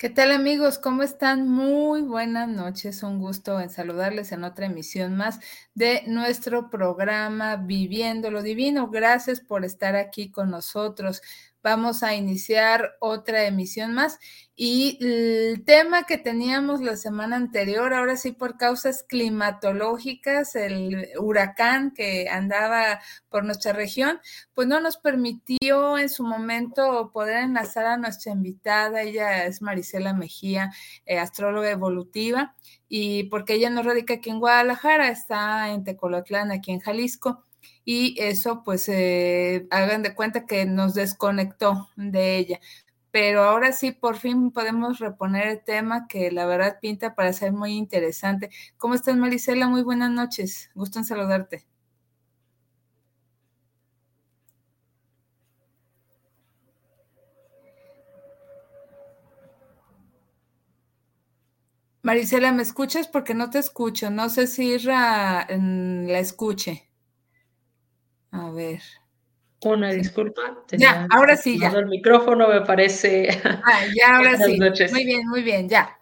¿Qué tal amigos? ¿Cómo están? Muy buenas noches. Un gusto en saludarles en otra emisión más de nuestro programa Viviendo lo Divino. Gracias por estar aquí con nosotros vamos a iniciar otra emisión más. Y el tema que teníamos la semana anterior, ahora sí por causas climatológicas, el huracán que andaba por nuestra región, pues no nos permitió en su momento poder enlazar a nuestra invitada. Ella es Marisela Mejía, eh, astróloga evolutiva, y porque ella no radica aquí en Guadalajara, está en Tecolotlán, aquí en Jalisco y eso pues eh, hagan de cuenta que nos desconectó de ella. Pero ahora sí, por fin podemos reponer el tema que la verdad pinta para ser muy interesante. ¿Cómo estás, Marisela? Muy buenas noches. Gusto en saludarte. Marisela, ¿me escuchas? Porque no te escucho. No sé si Irra mm, la escuche. A ver. Una disculpa. Ya, ahora sí, ya. El micrófono me parece. Ah, ya, ahora buenas sí. Noches. Muy bien, muy bien, ya.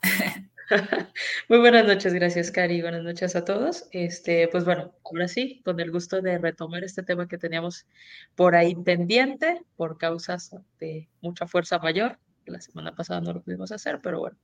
Muy buenas noches, gracias, Cari. Buenas noches a todos. Este, pues bueno, ahora sí, con el gusto de retomar este tema que teníamos por ahí pendiente, por causas de mucha fuerza mayor. La semana pasada no lo pudimos hacer, pero bueno,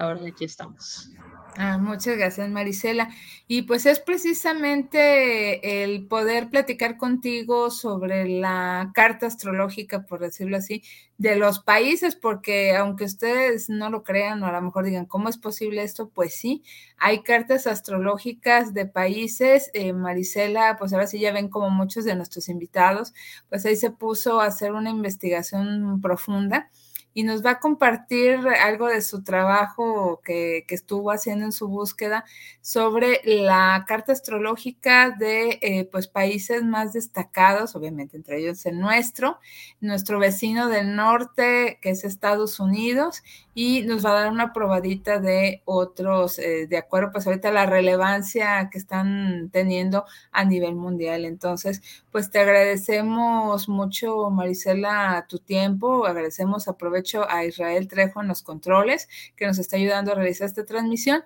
ahora aquí estamos. Ah, muchas gracias, Marisela. Y pues es precisamente el poder platicar contigo sobre la carta astrológica, por decirlo así, de los países, porque aunque ustedes no lo crean o a lo mejor digan, ¿cómo es posible esto? Pues sí, hay cartas astrológicas de países. Eh, Marisela, pues ahora sí ya ven como muchos de nuestros invitados, pues ahí se puso a hacer una investigación profunda y nos va a compartir algo de su trabajo que, estuvo haciendo en su búsqueda sobre la carta astrológica de eh, pues países más destacados, obviamente entre ellos el nuestro, nuestro vecino del norte que es Estados Unidos y nos va a dar una probadita de otros, eh, de acuerdo pues ahorita la relevancia que están teniendo a nivel mundial. Entonces, pues te agradecemos mucho, Marisela, tu tiempo, agradecemos, aprovecho a Israel Trejo en los controles que nos está ayudando a realizar esta transmisión.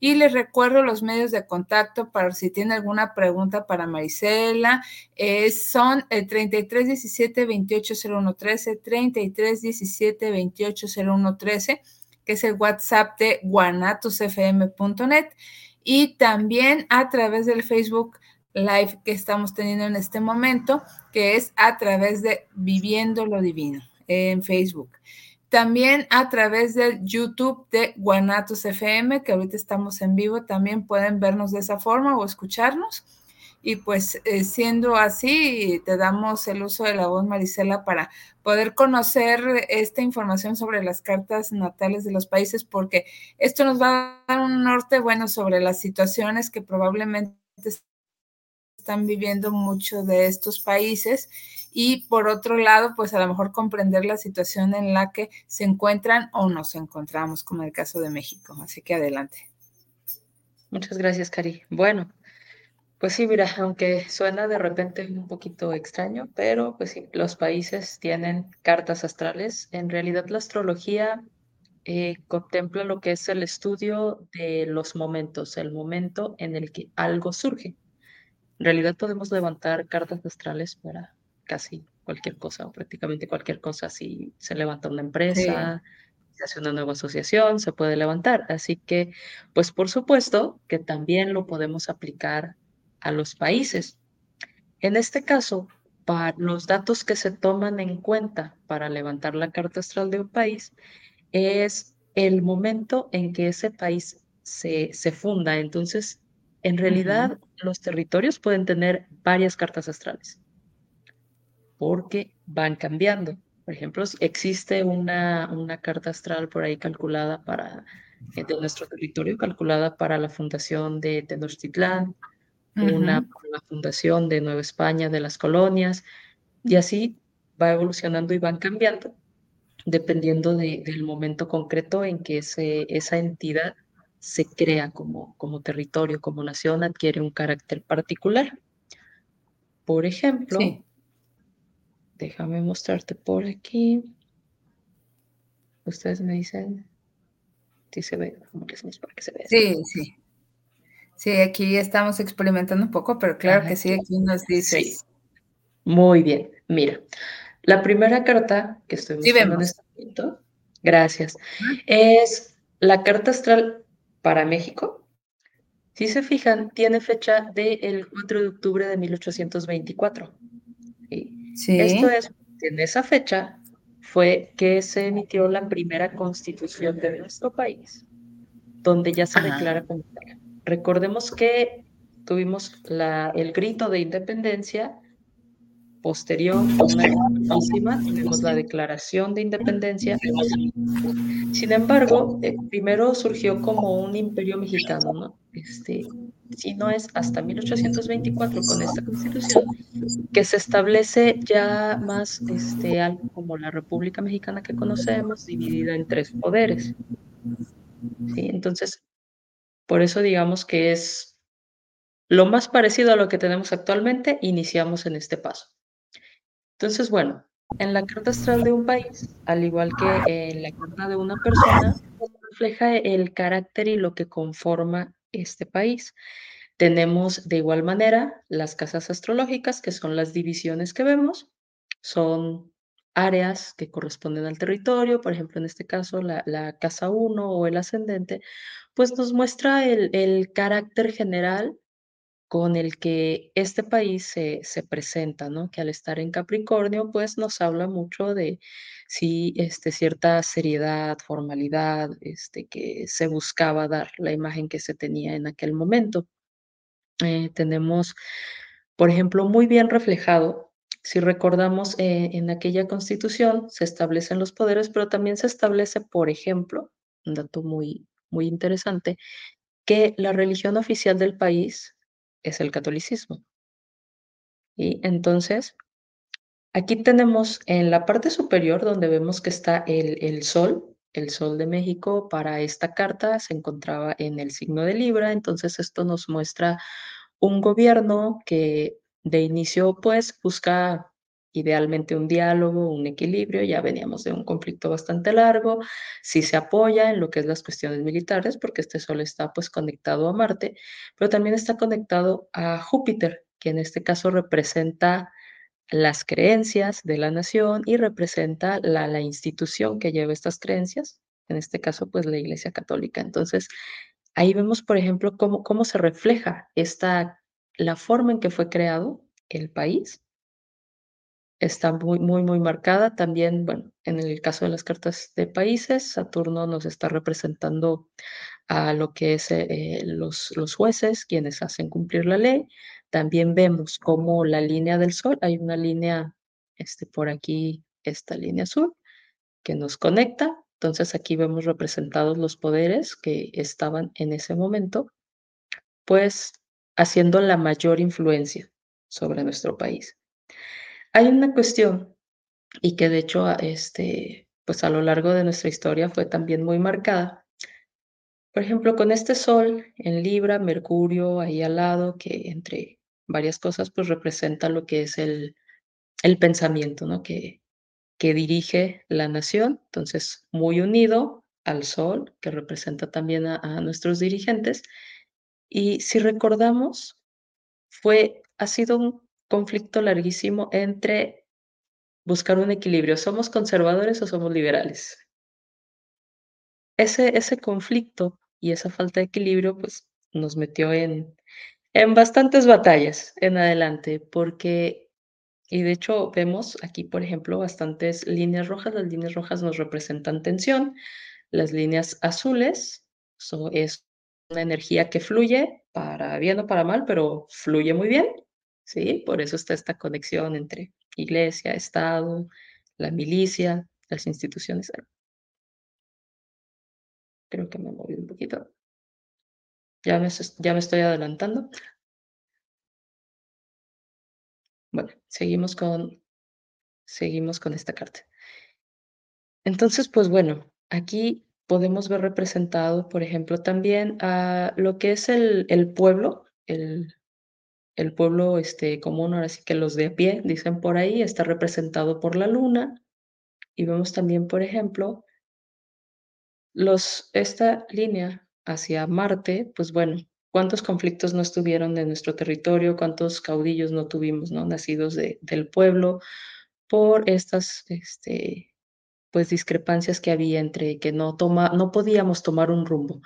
Y les recuerdo los medios de contacto para si tienen alguna pregunta para Marisela. son el 33 17 28 01 13, 33 17 28 01 13, que es el WhatsApp de guanatosfm.net. Y también a través del Facebook Live que estamos teniendo en este momento, que es a través de Viviendo lo Divino en Facebook. También a través del YouTube de Guanatos FM, que ahorita estamos en vivo, también pueden vernos de esa forma o escucharnos. Y pues eh, siendo así, te damos el uso de la voz, Marisela, para poder conocer esta información sobre las cartas natales de los países, porque esto nos va a dar un norte bueno sobre las situaciones que probablemente están viviendo muchos de estos países y por otro lado, pues a lo mejor comprender la situación en la que se encuentran o nos encontramos, como en el caso de México. Así que adelante. Muchas gracias, Cari. Bueno, pues sí, mira, aunque suena de repente un poquito extraño, pero pues sí, los países tienen cartas astrales. En realidad la astrología eh, contempla lo que es el estudio de los momentos, el momento en el que algo surge. En realidad podemos levantar cartas astrales para casi cualquier cosa o prácticamente cualquier cosa. Si se levanta una empresa, se hace una nueva asociación, se puede levantar. Así que, pues por supuesto que también lo podemos aplicar a los países. En este caso, para los datos que se toman en cuenta para levantar la carta astral de un país es el momento en que ese país se, se funda. Entonces, en realidad, los territorios pueden tener varias cartas astrales porque van cambiando. Por ejemplo, existe una, una carta astral por ahí calculada para, eh, de nuestro territorio, calculada para la fundación de Tenochtitlán, una para la fundación de Nueva España, de las colonias, y así va evolucionando y van cambiando dependiendo del momento concreto en que ese, esa entidad se crea como, como territorio, como nación, adquiere un carácter particular. Por ejemplo, déjame mostrarte por aquí. Ustedes me dicen si se ve, para que se vea. Sí, sí. Sí, aquí estamos experimentando un poco, pero claro que sí, aquí nos dices. Muy bien, mira. La primera carta que estoy mostrando en este momento, gracias, es la carta astral para México. Si se fijan, tiene fecha del 4 de octubre de 1824. ¿sí? Esto es, en esa fecha fue que se emitió la primera constitución de nuestro país, donde ya se declara como Recordemos que tuvimos la, el grito de independencia posterior, una tenemos la declaración de independencia. Sin embargo, eh, primero surgió como un imperio mexicano, ¿no? Este, si no es hasta 1824 con esta constitución que se establece ya más este, algo como la República Mexicana que conocemos, dividida en tres poderes. ¿Sí? Entonces, por eso digamos que es lo más parecido a lo que tenemos actualmente, iniciamos en este paso. Entonces, bueno, en la carta astral de un país, al igual que en la carta de una persona, refleja el carácter y lo que conforma este país. Tenemos de igual manera las casas astrológicas, que son las divisiones que vemos, son áreas que corresponden al territorio, por ejemplo, en este caso la, casa 1 o el ascendente, pues nos muestra el, el carácter general con el que este país se, se, presenta, ¿no? Que al estar en Capricornio, pues nos habla mucho de sí, este, cierta seriedad, formalidad, este, que se buscaba dar la imagen que se tenía en aquel momento. Eh, tenemos, por ejemplo, muy bien reflejado, si recordamos, eh, en aquella constitución se establecen los poderes, pero también se establece, por ejemplo, un dato muy, muy interesante, que la religión oficial del país es el catolicismo. Y entonces, aquí tenemos en la parte superior donde vemos que está el, el sol, el sol de México para esta carta se encontraba en el signo de Libra, entonces esto nos muestra un gobierno que de inicio pues busca idealmente un diálogo, un equilibrio, ya veníamos de un conflicto bastante largo, sí se apoya en lo que es las cuestiones militares, porque este sol está pues conectado a Marte, pero también está conectado a Júpiter, que en este caso representa las creencias de la nación y representa la, la institución que lleva estas creencias, en este caso pues la Iglesia Católica. Entonces, ahí vemos, por ejemplo, cómo, cómo se refleja esta, la forma en que fue creado el país está muy, muy, muy marcada. También, bueno, en el caso de las cartas de países, Saturno nos está representando a lo que es eh, los, los jueces, quienes hacen cumplir la ley. También vemos como la línea del Sol, hay una línea este, por aquí, esta línea azul, que nos conecta. Entonces aquí vemos representados los poderes que estaban en ese momento, pues haciendo la mayor influencia sobre nuestro país. Hay una cuestión y que de hecho este, pues a lo largo de nuestra historia fue también muy marcada. Por ejemplo, con este Sol en Libra, Mercurio ahí al lado, que entre varias cosas pues representa lo que es el, el pensamiento, ¿no? Que, que dirige la nación, entonces muy unido al Sol, que representa también a, a nuestros dirigentes. Y si recordamos, fue ha sido un conflicto larguísimo entre buscar un equilibrio. ¿Somos conservadores o somos liberales? Ese, ese conflicto y esa falta de equilibrio, pues nos metió en, en bastantes batallas en adelante, porque, y de hecho vemos aquí, por ejemplo, bastantes líneas rojas. Las líneas rojas nos representan tensión, las líneas azules so, es una energía que fluye para bien o para mal, pero fluye muy bien, ¿sí? Por eso está esta conexión entre iglesia, Estado, la milicia, las instituciones. Creo que me moví un poquito. Ya me, ya me estoy adelantando. Bueno, seguimos con, seguimos con esta carta. Entonces, pues bueno, aquí podemos ver representado, por ejemplo, también a lo que es el, el pueblo, el, el pueblo este, común, ahora sí que los de a pie, dicen por ahí, está representado por la luna. Y vemos también, por ejemplo, los, esta línea hacia Marte, pues bueno, cuántos conflictos no estuvieron en nuestro territorio, cuántos caudillos no tuvimos, ¿no? Nacidos de, del pueblo por estas, este, pues discrepancias que había entre que no toma, no podíamos tomar un rumbo.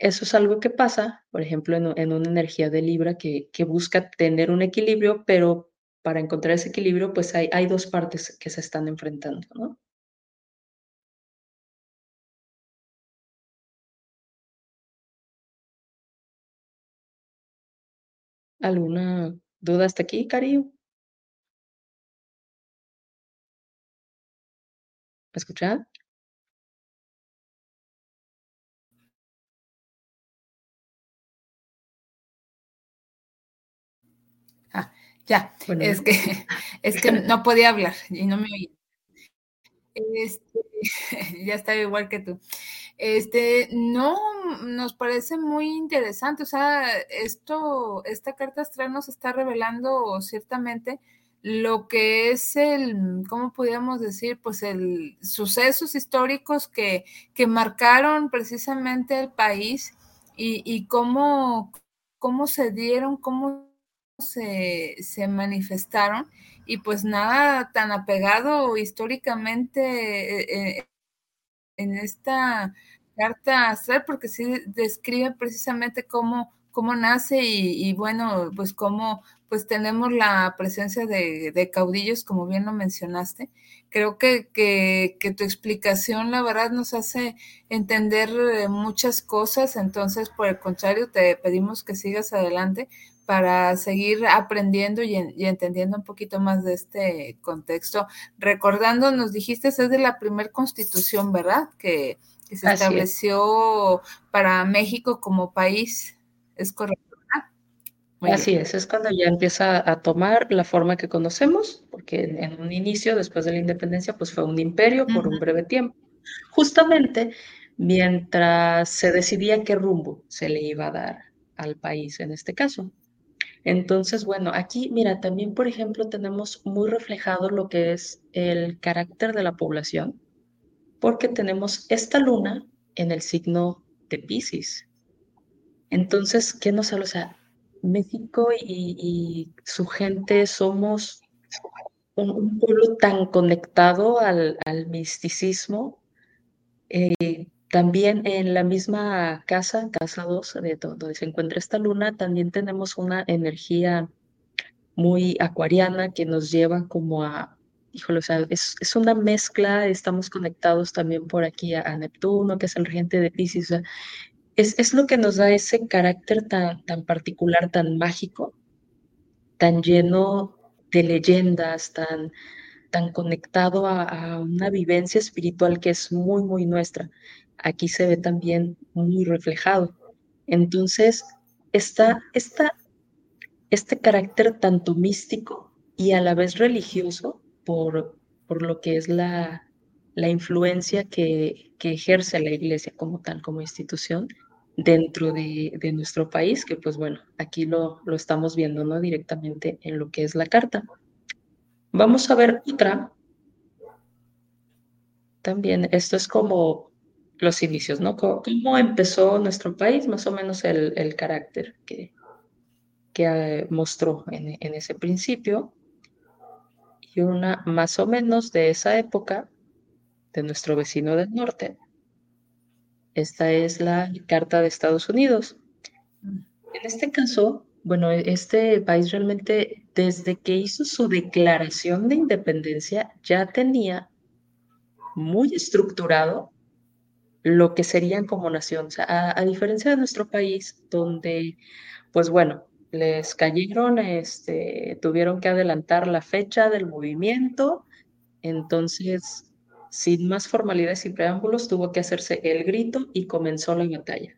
Eso es algo que pasa, por ejemplo, en, una energía de Libra que, que, busca tener un equilibrio, pero para encontrar ese equilibrio, pues hay, hay dos partes que se están enfrentando, ¿no? ¿Alguna duda hasta aquí, Cariño? ¿Me escuchas? Ya, es que, es que no podía hablar y no me oía. Este, ya estaba igual que tú. Este, no, nos parece muy interesante. O sea, esto, esta carta astral nos está revelando ciertamente lo que es el, ¿cómo podríamos decir? Pues el sucesos históricos que, que marcaron precisamente el país y, y cómo, cómo se dieron, cómo se, se manifestaron y pues nada tan apegado históricamente eh, eh, en esta carta astral, porque sí describe precisamente cómo, cómo nace y, bueno, pues cómo pues tenemos la presencia de, caudillos, como bien lo mencionaste. Creo que, que, que, tu explicación, la verdad, nos hace entender eh, muchas cosas, entonces, por el contrario, te pedimos que sigas adelante para seguir aprendiendo y, entendiendo un poquito más de este contexto. Recordando, nos dijiste, es de la primer constitución, ¿verdad? Que, se estableció para México como país. ¿Es correcto? Así es, es cuando ya empieza a tomar la forma que conocemos, porque en, un inicio, después de la independencia, pues fue un imperio por un breve tiempo. Justamente mientras se decidía qué rumbo se le iba a dar al país en este caso. Entonces, bueno, aquí, mira, también, por ejemplo, tenemos muy reflejado lo que es el carácter de la población, porque tenemos esta luna en el signo de Pisces. Entonces, ¿qué nos habla? O sea, México y, su gente somos un, pueblo tan conectado al, misticismo. Eh, también en la misma casa, casa 2, de donde se encuentra esta luna, también tenemos una energía muy acuariana que nos lleva como a, híjole, o sea, es, es una mezcla, estamos conectados también por aquí a, Neptuno, que es el regente de Pisces, es, es, lo que nos da ese carácter tan, tan particular, tan mágico, tan lleno de leyendas, tan, tan conectado a, una vivencia espiritual que es muy, muy nuestra aquí se ve también muy reflejado. Entonces, está, este carácter tanto místico y a la vez religioso por, por lo que es la, la influencia que, ejerce la iglesia como tal, como institución dentro de, de, nuestro país, que pues bueno, aquí lo, lo estamos viendo ¿no? directamente en lo que es la carta. Vamos a ver otra. También esto es como los inicios, ¿no? ¿Cómo, empezó nuestro país? Más o menos el, el carácter que, que eh, mostró en, en ese principio y una más o menos de esa época de nuestro vecino del norte. Esta es la Carta de Estados Unidos. En este caso, bueno, este país realmente desde que hizo su declaración de independencia ya tenía muy estructurado lo que serían como nación. O sea, a, diferencia de nuestro país, donde, pues bueno, les cayeron, este, tuvieron que adelantar la fecha del movimiento, entonces, sin más formalidades y preámbulos, tuvo que hacerse el grito y comenzó la batalla.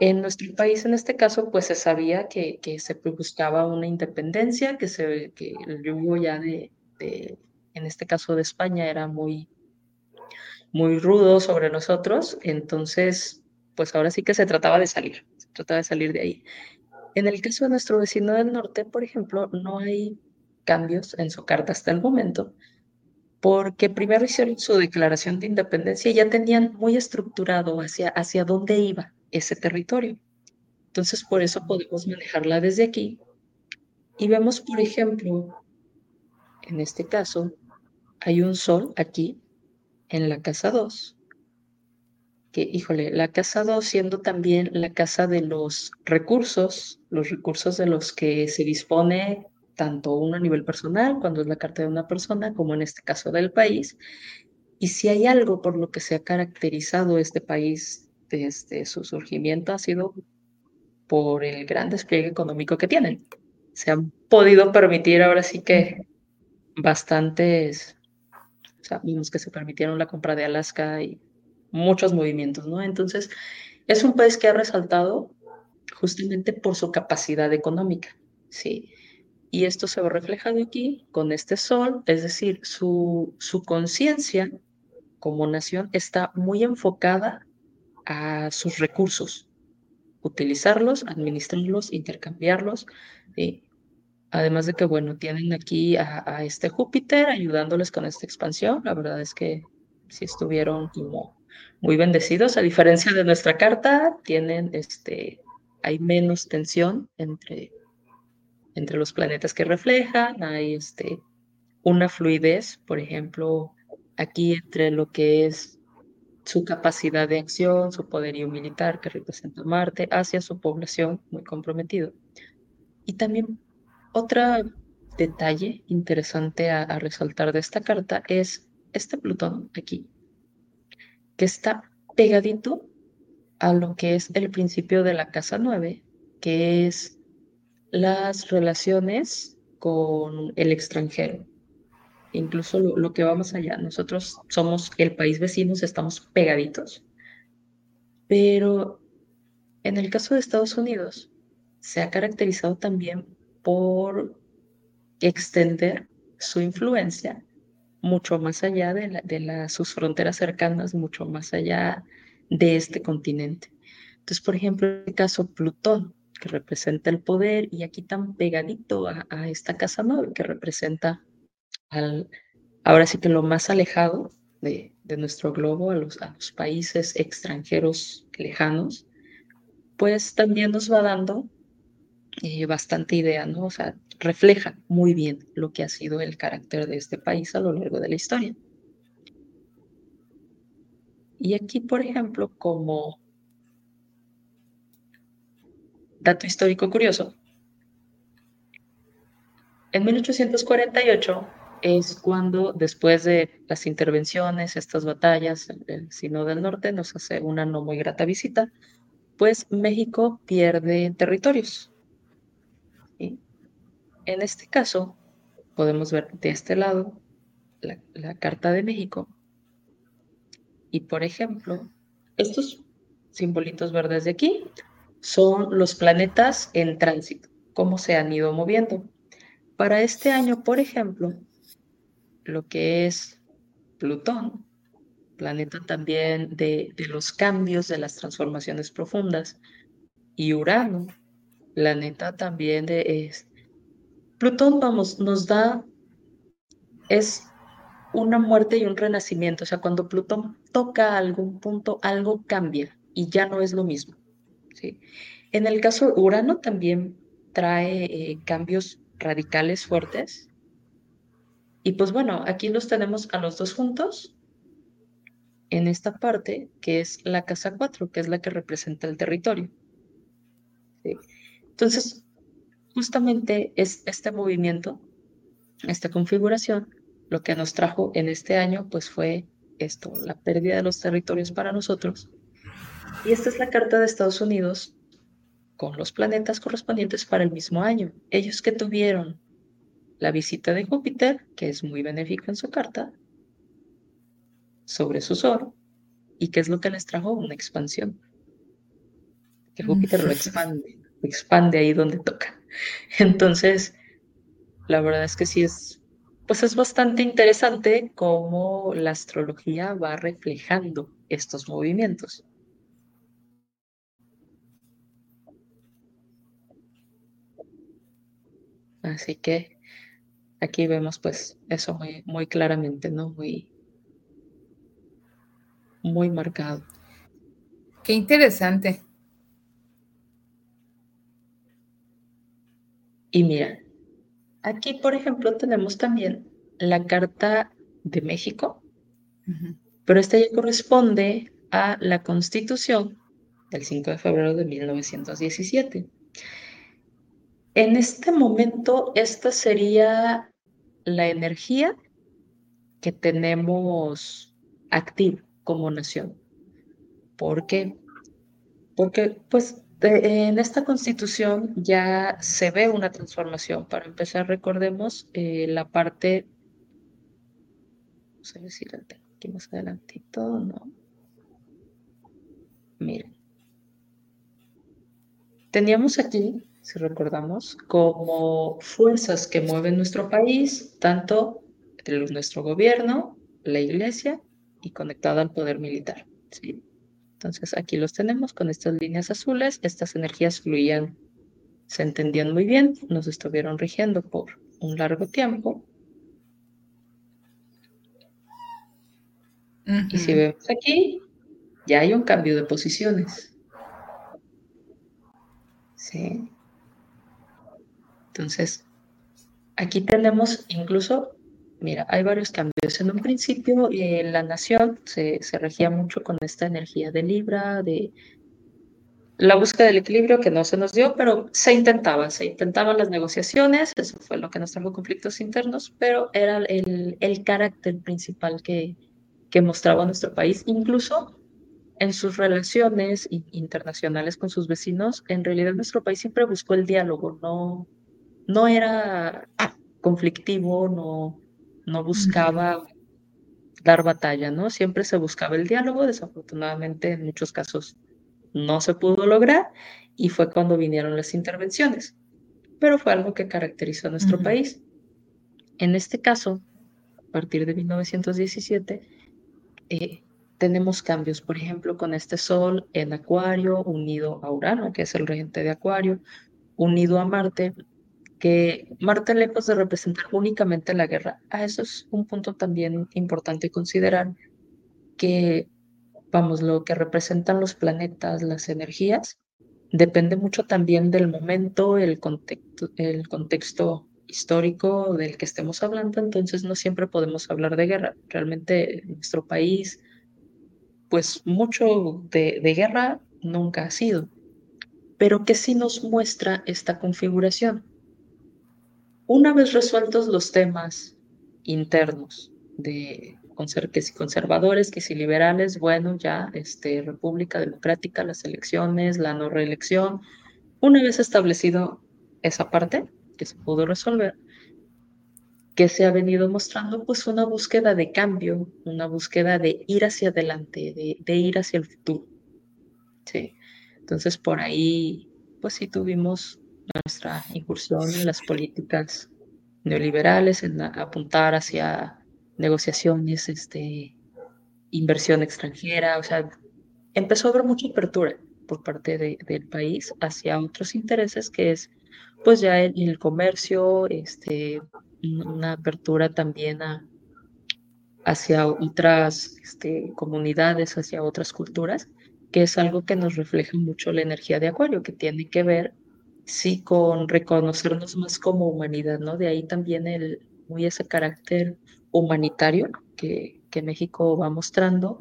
En nuestro país, en este caso, pues se sabía que, se buscaba una independencia, que, se, que el yugo ya de, en este caso de España, era muy, muy rudo sobre nosotros, entonces, pues ahora sí que se trataba de salir, se trataba de salir de ahí. En el caso de nuestro vecino del norte, por ejemplo, no hay cambios en su carta hasta el momento, porque primero hicieron su declaración de independencia y ya tenían muy estructurado hacia, hacia dónde iba ese territorio. Entonces, por eso podemos manejarla desde aquí. Y vemos, por ejemplo, en este caso, hay un sol aquí en la casa 2, que, híjole, la casa 2 siendo también la casa de los recursos, los recursos de los que se dispone tanto uno a nivel personal, cuando es la carta de una persona, como en este caso del país. Y si hay algo por lo que se ha caracterizado este país desde su surgimiento, ha sido por el gran despliegue económico que tienen. Se han podido permitir ahora sí que bastantes Sabemos que se permitieron la compra de Alaska y muchos movimientos, ¿no? Entonces, es un país que ha resaltado justamente por su capacidad económica, ¿sí? Y esto se ve reflejado aquí con este sol, es decir, su, su conciencia como nación está muy enfocada a sus recursos, utilizarlos, administrarlos, intercambiarlos, ¿sí? Además de que, bueno, tienen aquí a, este Júpiter ayudándoles con esta expansión. La verdad es que sí estuvieron como muy bendecidos. A diferencia de nuestra carta, tienen este, hay menos tensión entre, entre los planetas que reflejan. Hay este, una fluidez, por ejemplo, aquí entre lo que es su capacidad de acción, su poderío militar que representa Marte, hacia su población muy comprometido. Y también otro detalle interesante a, resaltar de esta carta es este Plutón aquí, que está pegadito a lo que es el principio de la casa 9, que es las relaciones con el extranjero. Incluso lo, que va más allá. Nosotros somos el país vecino, estamos pegaditos. Pero en el caso de Estados Unidos, se ha caracterizado también por extender su influencia mucho más allá de, de sus fronteras cercanas, mucho más allá de este continente. Entonces, por ejemplo, el caso Plutón, que representa el poder, y aquí tan pegadito a, esta casa 9, que representa al, ahora sí que lo más alejado de, de nuestro globo, a los, a los países extranjeros lejanos, pues también nos va dando eh, bastante idea, ¿no? O sea, refleja muy bien lo que ha sido el carácter de este país a lo largo de la historia. Y aquí, por ejemplo, como dato histórico curioso, en 1848 es cuando, después de las intervenciones, estas batallas, el Sino del Norte nos hace una no muy grata visita, pues México pierde territorios, en este caso, podemos ver de este lado la, Carta de México. Y por ejemplo, estos simbolitos verdes de aquí son los planetas en tránsito, cómo se han ido moviendo. Para este año, por ejemplo, lo que es Plutón, planeta también de, de, los cambios, de las transformaciones profundas, y Urano, planeta también de, Plutón, vamos, nos da, es una muerte y un renacimiento. O sea, cuando Plutón toca algún punto, algo cambia y ya no es lo mismo. ¿sí? En el caso Urano también trae eh, cambios radicales fuertes. Y pues bueno, aquí los tenemos a los dos juntos en esta parte que es la casa 4, que es la que representa el territorio. Entonces, justamente es este movimiento, esta configuración, lo que nos trajo en este año, pues fue esto, la pérdida de los territorios para nosotros. Y esta es la carta de Estados Unidos con los planetas correspondientes para el mismo año. Ellos que tuvieron la visita de Júpiter, que es muy benéfico en su carta, sobre su sol, y qué es lo que les trajo una expansión. Que Júpiter lo expande, expande ahí donde toca. Entonces, la verdad es que sí es, pues es bastante interesante cómo la astrología va reflejando estos movimientos. Así que aquí vemos pues eso muy, muy claramente, ¿no? Muy, muy marcado. Qué interesante. Y mira, aquí por ejemplo tenemos también la carta de México, pero esta ya corresponde a la constitución del 5 de febrero de 1917. En este momento, esta sería la energía que tenemos activa como nación. ¿Por qué? Porque pues en esta constitución ya se ve una transformación. Para empezar, recordemos eh, la parte, vamos a decir aquí más adelantito, no. Miren. Teníamos aquí si recordamos, como fuerzas que mueven nuestro país, tanto nuestro gobierno, la iglesia y conectada al poder militar. ¿sí? Entonces aquí los tenemos con estas líneas azules, estas energías fluían, se entendían muy bien, nos estuvieron rigiendo por un largo tiempo. Y si vemos aquí, ya hay un cambio de posiciones. Sí. Entonces, aquí tenemos incluso, mira, hay varios cambios. En un principio, eh, la nación se, regía mucho con esta energía de Libra, de la búsqueda del equilibrio que no se nos dio, pero se intentaba, se intentaban las negociaciones, eso fue lo que nos trajo conflictos internos, pero era el, el carácter principal que, que mostraba nuestro país, incluso en sus relaciones internacionales con sus vecinos, en realidad nuestro país siempre buscó el diálogo, no, no era conflictivo, no, no buscaba dar batalla, ¿no? Siempre se buscaba el diálogo, desafortunadamente en muchos casos no se pudo lograr y fue cuando vinieron las intervenciones, pero fue algo que caracterizó a nuestro país. En este caso, a partir de 1917, eh, tenemos cambios, por ejemplo, con este Sol en Acuario unido a Urano, que es el regente de Acuario, unido a Marte, que Marte, lejos de representar únicamente la guerra, a eso es un punto también importante considerar, que, vamos, lo que representan los planetas, las energías, depende mucho también del momento, el contexto, histórico del que estemos hablando, entonces no siempre podemos hablar de guerra. Realmente nuestro país, pues mucho de, de guerra nunca ha sido, pero que sí nos muestra esta configuración una vez resueltos los temas internos de que si conservadores, que si liberales, bueno, ya este, República Democrática, las elecciones, la no reelección, una vez establecido esa parte que se pudo resolver, que se ha venido mostrando pues una búsqueda de cambio, una búsqueda de ir hacia adelante, de, ir hacia el futuro. Sí. Entonces por ahí pues sí tuvimos nuestra incursión en las políticas neoliberales, en apuntar hacia negociaciones, este, inversión extranjera, o sea, empezó a haber mucha apertura por parte del país hacia otros intereses que es pues ya el, comercio, este, una apertura también hacia otras este, comunidades, hacia otras culturas, que es algo que nos refleja mucho la energía de Acuario, que tiene que ver sí con reconocernos más como humanidad, ¿no? De ahí también el, muy ese carácter humanitario que, que México va mostrando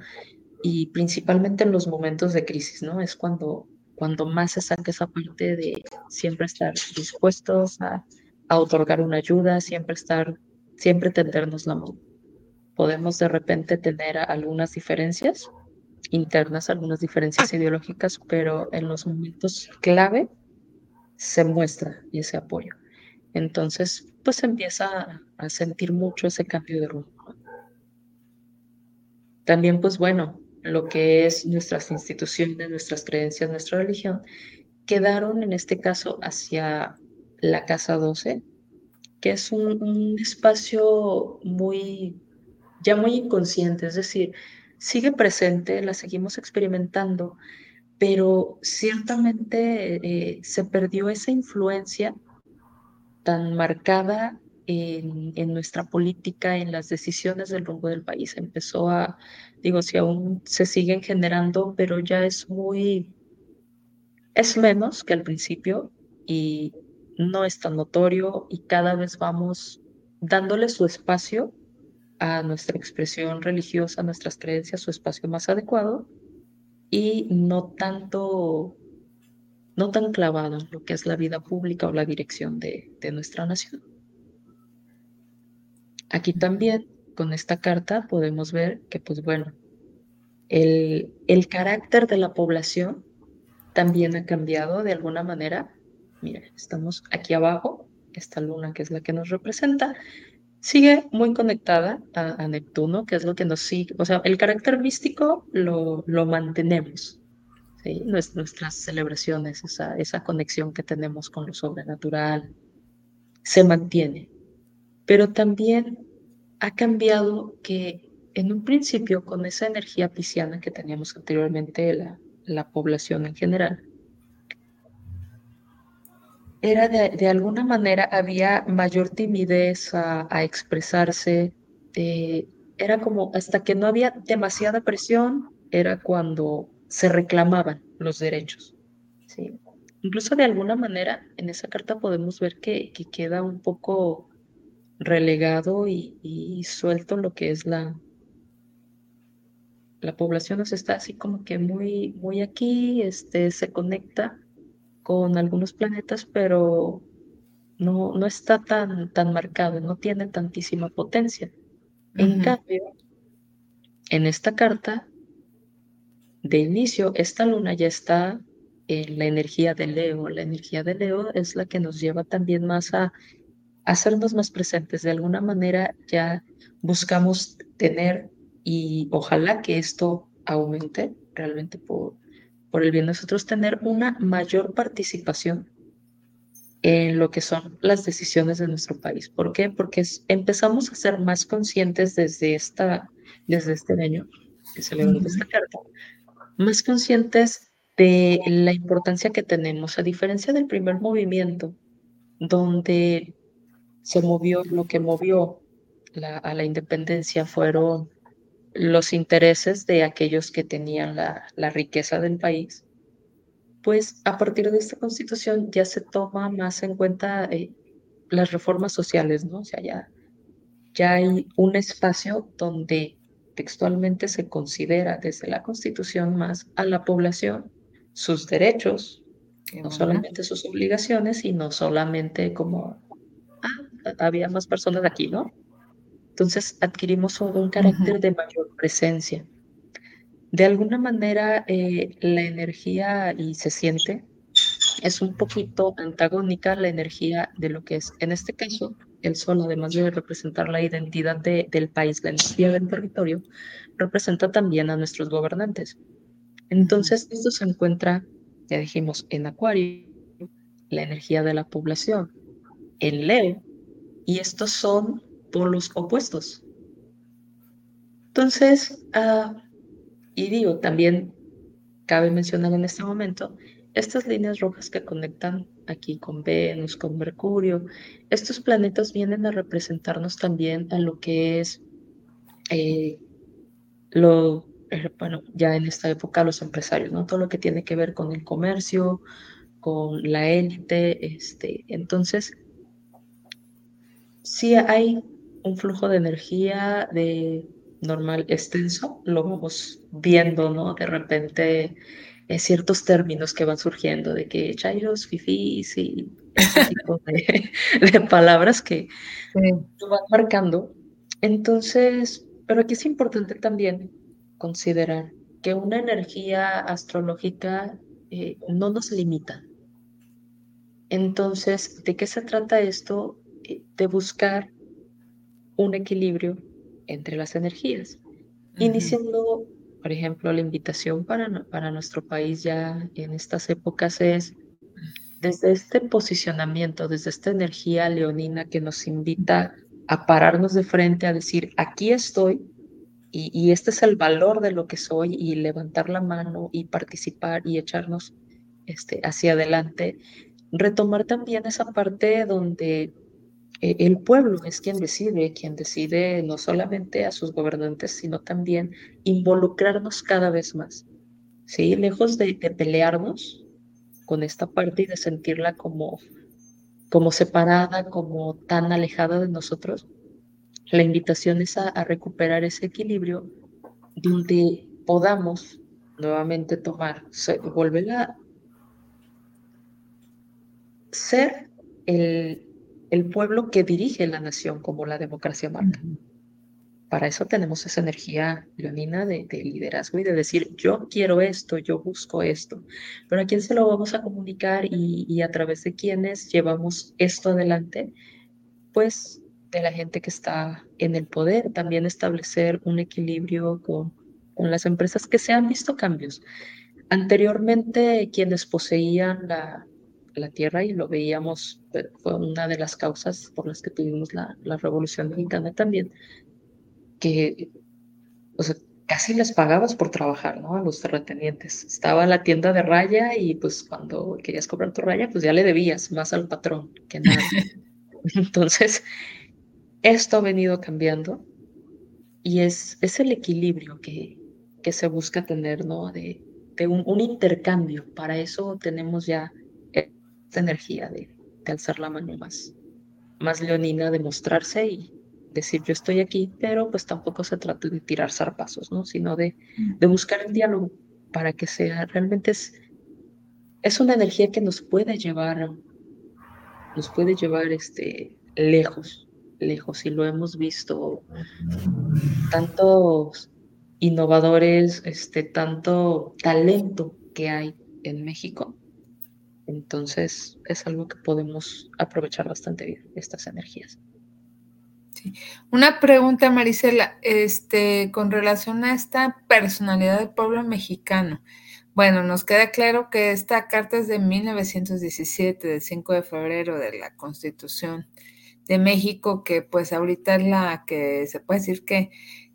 y principalmente en los momentos de crisis, ¿no? Es cuando, cuando más se saca esa parte de siempre estar dispuestos a, a otorgar una ayuda, siempre estar, siempre tendernos la mano. Podemos de repente tener algunas diferencias internas, algunas diferencias ideológicas, pero en los momentos clave se muestra ese apoyo. Entonces, pues empieza a sentir mucho ese cambio de rumbo. También, pues bueno, lo que es nuestras instituciones, nuestras creencias, nuestra religión, quedaron en este caso hacia la Casa 12, que es un espacio muy, ya muy inconsciente, es decir, sigue presente, la seguimos experimentando, pero ciertamente eh, se perdió esa influencia tan marcada en, nuestra política, en las decisiones del rumbo del país. Empezó a, digo, si aún se siguen generando, pero ya es muy, es menos que al principio y no es tan notorio y cada vez vamos dándole su espacio a nuestra expresión religiosa, a nuestras creencias, su espacio más adecuado y no tanto, no tan clavado en lo que es la vida pública o la dirección de, de nuestra nación. Aquí también, con esta carta, podemos ver que, pues bueno, el, el carácter de la población también ha cambiado de alguna manera. Mira, estamos aquí abajo, esta luna que es la que nos representa, sigue muy conectada a, Neptuno, que es lo que nos sigue, o sea, el carácter místico lo, lo mantenemos, nuestras celebraciones, esa, esa conexión que tenemos con lo sobrenatural, se mantiene. Pero también ha cambiado que en un principio con esa energía pisciana que teníamos anteriormente la, la población en general, era de, alguna manera, había mayor timidez a, expresarse, eh, era como hasta que no había demasiada presión, era cuando se reclamaban los derechos. ¿sí? Incluso de alguna manera en esa carta podemos ver que, que queda un poco relegado y, y, suelto lo que es la, la población nos está así como que muy, muy aquí, este, se conecta con algunos planetas, pero no, no está tan, tan marcado, no tiene tantísima potencia. En cambio, en esta carta, de inicio, esta luna ya está en la energía de Leo. La energía de Leo es la que nos lleva también más a, hacernos más presentes. De alguna manera ya buscamos tener y ojalá que esto aumente realmente por, por el bien de nosotros, tener una mayor participación en lo que son las decisiones de nuestro país. ¿Por qué? Porque empezamos a ser más conscientes desde, esta, desde este año que celebramos esta carta, más conscientes de la importancia que tenemos, a diferencia del primer movimiento, donde se movió, lo que movió a la independencia fueron los intereses de aquellos que tenían la, la, riqueza del país, pues a partir de esta constitución ya se toma más en cuenta eh, las reformas sociales, ¿no? O sea, ya, ya hay un espacio donde textualmente se considera desde la constitución más a la población sus derechos, no solamente sus obligaciones, y no solamente como, ah, había más personas aquí, ¿no? Entonces adquirimos un carácter de mayor presencia. De alguna manera, eh, la energía, y se siente, es un poquito antagónica la energía de lo que es, en este caso, el sol, además de representar la identidad del país, la energía del territorio, representa también a nuestros gobernantes. Entonces, esto se encuentra, ya dijimos, en Acuario, la energía de la población, en Leo, y estos son los opuestos. Entonces, uh, y digo, también cabe mencionar en este momento, estas líneas rojas que conectan aquí con Venus, con Mercurio, estos planetas vienen a representarnos también a lo que es eh, lo, eh, bueno, ya en esta época los empresarios, ¿no? Todo lo que tiene que ver con el comercio, con la élite. Este, entonces, sí hay un flujo de energía de normal extenso, lo vamos viendo, ¿no? De repente eh, ciertos términos que van surgiendo de que chairos, fifís y ese tipo de, palabras que lo van marcando. Entonces, pero aquí es importante también considerar que una energía astrológica eh, no nos limita. Entonces, ¿de qué se trata esto? Eh, de buscar un equilibrio entre las energías, iniciando, por ejemplo, la invitación para, para nuestro país ya en estas épocas es desde este posicionamiento, desde esta energía leonina que nos invita a pararnos de frente, a decir, aquí estoy, y, este es el valor de lo que soy, y levantar la mano y participar y echarnos este, hacia adelante, retomar también esa parte donde eh, el pueblo es quien decide, quien decide no solamente a sus gobernantes, sino también involucrarnos cada vez más. ¿sí? Lejos de, pelearnos con esta parte y de sentirla como, como separada, como tan alejada de nosotros, la invitación es a, a recuperar ese equilibrio donde podamos nuevamente tomar, volver a ser el, el pueblo que dirige la nación como la democracia marca. Para eso tenemos esa energía leonina de, liderazgo y de decir, yo quiero esto, yo busco esto, pero a quién se lo vamos a comunicar y, a través de quiénes llevamos esto adelante, pues de la gente que está en el poder, también establecer un equilibrio con, con las empresas que se han visto cambios. Anteriormente, quienes poseían la, la tierra y lo veíamos, fue una de las causas por las que tuvimos la, la Revolución Mexicana también, que o sea, casi les pagabas por trabajar, ¿no? A los terratenientes. Estaba la tienda de raya y pues cuando querías cobrar tu raya, pues ya le debías más al patrón que nada. Entonces, esto ha venido cambiando y es, es el equilibrio que, que se busca tener, ¿no? De, de un, un intercambio. Para eso tenemos ya energía de, alzar la mano más, más leonina, de mostrarse y decir yo estoy aquí, pero pues tampoco se trata de tirar zarpazos, ¿no? Sino de, de buscar el diálogo para que sea, realmente es, es una energía que nos puede llevar, nos puede llevar este, lejos, lejos, y lo hemos visto, tantos innovadores, este, tanto talento que hay en México, entonces es algo que podemos aprovechar bastante bien, estas energías. Una pregunta, Marisela, este, con relación a esta personalidad del pueblo mexicano. Bueno, nos queda claro que esta carta es de 1917, del 5 de febrero de la Constitución de México, que pues ahorita es la que se puede decir que,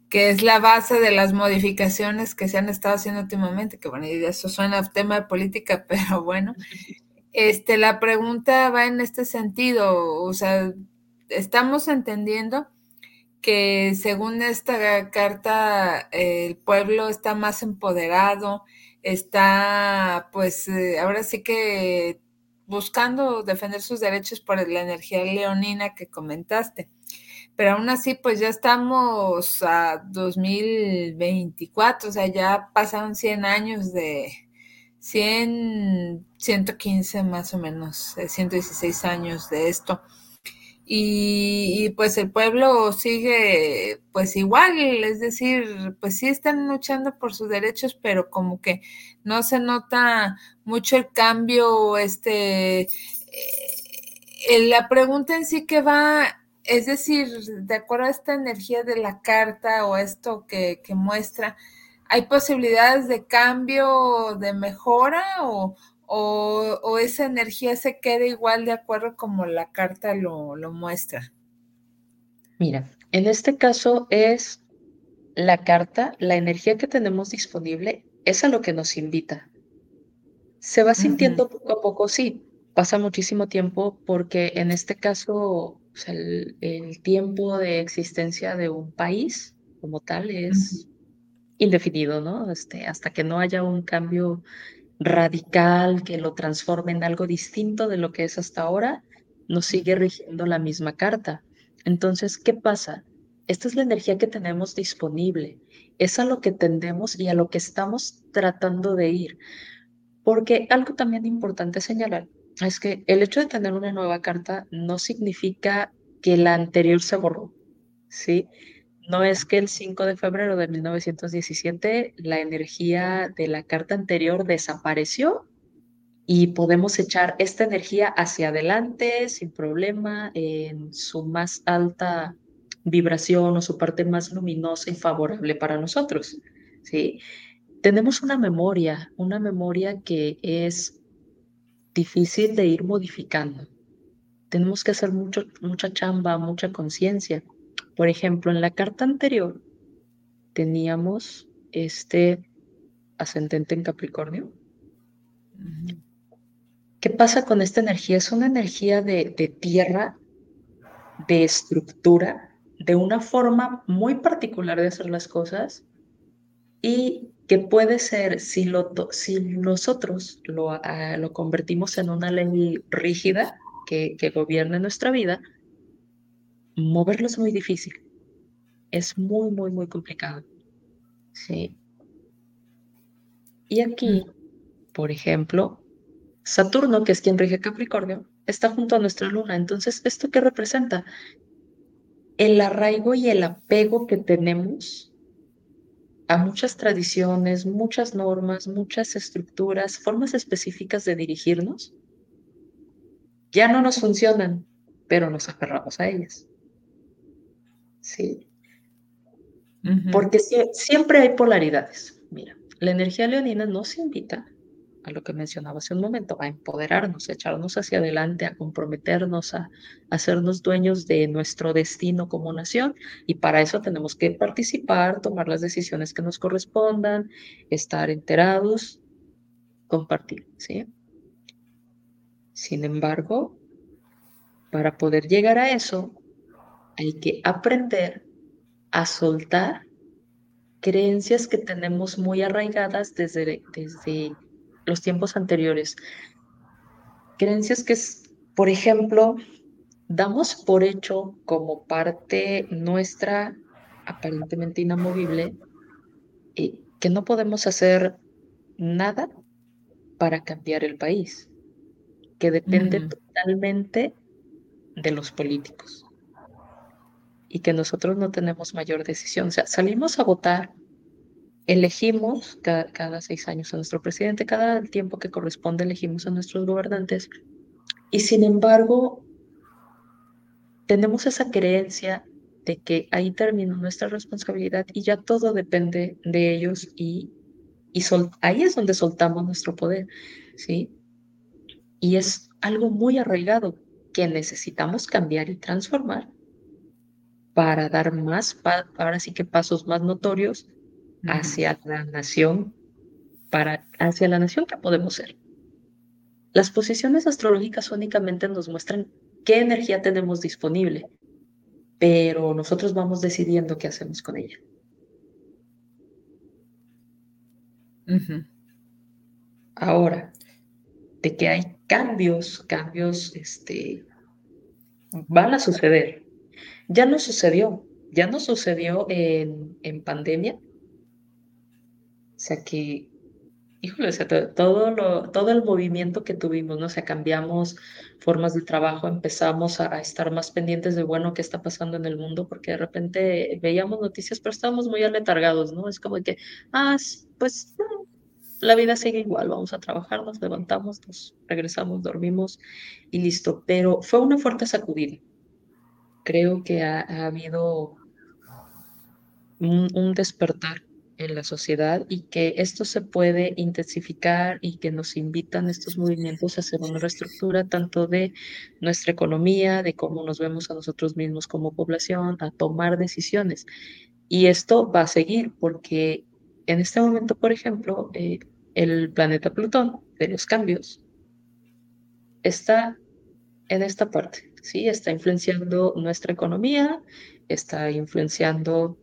que es la base de las modificaciones que se han estado haciendo últimamente, que bueno, y eso suena a tema de política, pero bueno, este, la pregunta va en este sentido, o sea, estamos entendiendo que según esta carta el pueblo está más empoderado, está pues eh, ahora sí que buscando defender sus derechos por la energía leonina que comentaste. Pero aún así, pues ya estamos a 2024, o sea, ya pasaron 100 años de, 100, 115 más o menos, 116 eh, años de esto. Y, pues el pueblo sigue pues igual, es decir, pues sí están luchando por sus derechos, pero como que no se nota mucho el cambio, este, eh, la pregunta en sí que va, es decir, de acuerdo a esta energía de la carta o esto que, que muestra, ¿Hay posibilidades de cambio, de mejora o, o, esa energía se queda igual de acuerdo como la carta lo, lo muestra? Mira, en este caso es la carta, la energía que tenemos disponible, es a lo que nos invita. Se va sintiendo poco a poco, sí, pasa muchísimo tiempo porque en este caso el, tiempo de existencia de un país como tal es indefinido, ¿no? Este, hasta que no haya un cambio radical que lo transforme en algo distinto de lo que es hasta ahora, nos sigue rigiendo la misma carta. Entonces, ¿qué pasa? Esta es la energía que tenemos disponible, es a lo que tendemos y a lo que estamos tratando de ir. Porque algo también importante señalar es que el hecho de tener una nueva carta no significa que la anterior se borró, ¿sí? No es que el 5 de febrero de 1917 la energía de la carta anterior desapareció y podemos echar esta energía hacia adelante sin problema en su más alta vibración o su parte más luminosa y favorable para nosotros. ¿sí? Tenemos una memoria, una memoria que es difícil de ir modificando. Tenemos que hacer mucho, mucha chamba, mucha conciencia. Por ejemplo, en la carta anterior teníamos este ascendente en Capricornio. ¿Qué pasa con esta energía? Es una energía de, tierra, de estructura, de una forma muy particular de hacer las cosas y que puede ser, si, lo, si nosotros lo, ah, lo, convertimos en una ley rígida que, que gobierne nuestra vida, moverlo es muy difícil. Es muy, muy, muy complicado. Sí. Y aquí, por ejemplo, Saturno, que es quien rige Capricornio, está junto a nuestra luna. Entonces, ¿esto qué representa? El arraigo y el apego que tenemos a muchas tradiciones, muchas normas, muchas estructuras, formas específicas de dirigirnos, ya no nos funcionan, pero nos aferramos a ellas. Sí. Porque siempre hay polaridades. Mira, la energía leonina nos invita a lo que mencionaba hace un momento, a empoderarnos, a echarnos hacia adelante, a comprometernos, a, hacernos dueños de nuestro destino como nación. Y para eso tenemos que participar, tomar las decisiones que nos correspondan, estar enterados, compartir, ¿sí? Sin embargo, para poder llegar a eso, hay que aprender a soltar creencias que tenemos muy arraigadas desde, desde los tiempos anteriores. Creencias que, por ejemplo, damos por hecho como parte nuestra, aparentemente inamovible, y que no podemos hacer nada para cambiar el país, que depende totalmente de los políticos y que nosotros no tenemos mayor decisión. O sea, salimos a votar elegimos cada, seis años a nuestro presidente, cada tiempo que corresponde elegimos a nuestros gobernantes. Y sin embargo, tenemos esa creencia de que ahí termina nuestra responsabilidad y ya todo depende de ellos y, y ahí es donde soltamos nuestro poder, ¿sí? Y es algo muy arraigado que necesitamos cambiar y transformar para dar más, ahora sí que pasos más notorios hacia la nación, para, hacia la nación que podemos ser. Las posiciones astrológicas únicamente nos muestran qué energía tenemos disponible, pero nosotros vamos decidiendo qué hacemos con ella. Ahora, de que hay cambios, cambios, este, van a suceder. Ya no sucedió, ya no sucedió en, en pandemia, o sea que, híjole, o sea, todo, lo, todo el movimiento que tuvimos, ¿no? O sea, cambiamos formas de trabajo, empezamos a, estar más pendientes de, bueno, qué está pasando en el mundo, porque de repente veíamos noticias, pero estábamos muy aletargados, ¿no? Es como que, ah, pues la vida sigue igual, vamos a trabajar, nos levantamos, nos regresamos, dormimos y listo. Pero fue una fuerte sacudida. Creo que ha, habido un, un despertar en la sociedad y que esto se puede intensificar y que nos invitan estos movimientos a hacer una reestructura tanto de nuestra economía, de cómo nos vemos a nosotros mismos como población, a tomar decisiones. Y esto va a seguir porque en este momento, por ejemplo, eh, el planeta Plutón de los cambios está en esta parte, ¿sí? Está influenciando nuestra economía, está influenciando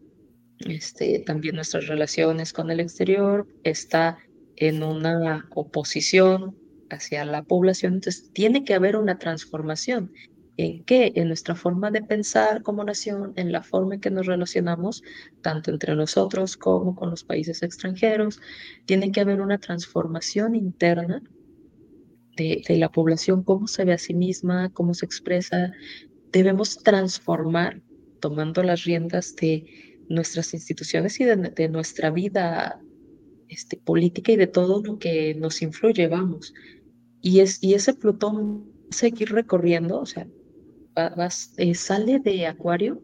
este, también nuestras relaciones con el exterior, está en una oposición hacia la población, entonces tiene que haber una transformación. ¿En qué? En nuestra forma de pensar como nación, en la forma en que nos relacionamos, tanto entre nosotros como con los países extranjeros. Tiene que haber una transformación interna de, de la población, cómo se ve a sí misma, cómo se expresa. Debemos transformar, tomando las riendas de nuestras instituciones y de, de nuestra vida este, política y de todo lo que nos influye, vamos. Y, es, y ese Plutón va a seguir recorriendo, o sea, eh, sale de Acuario,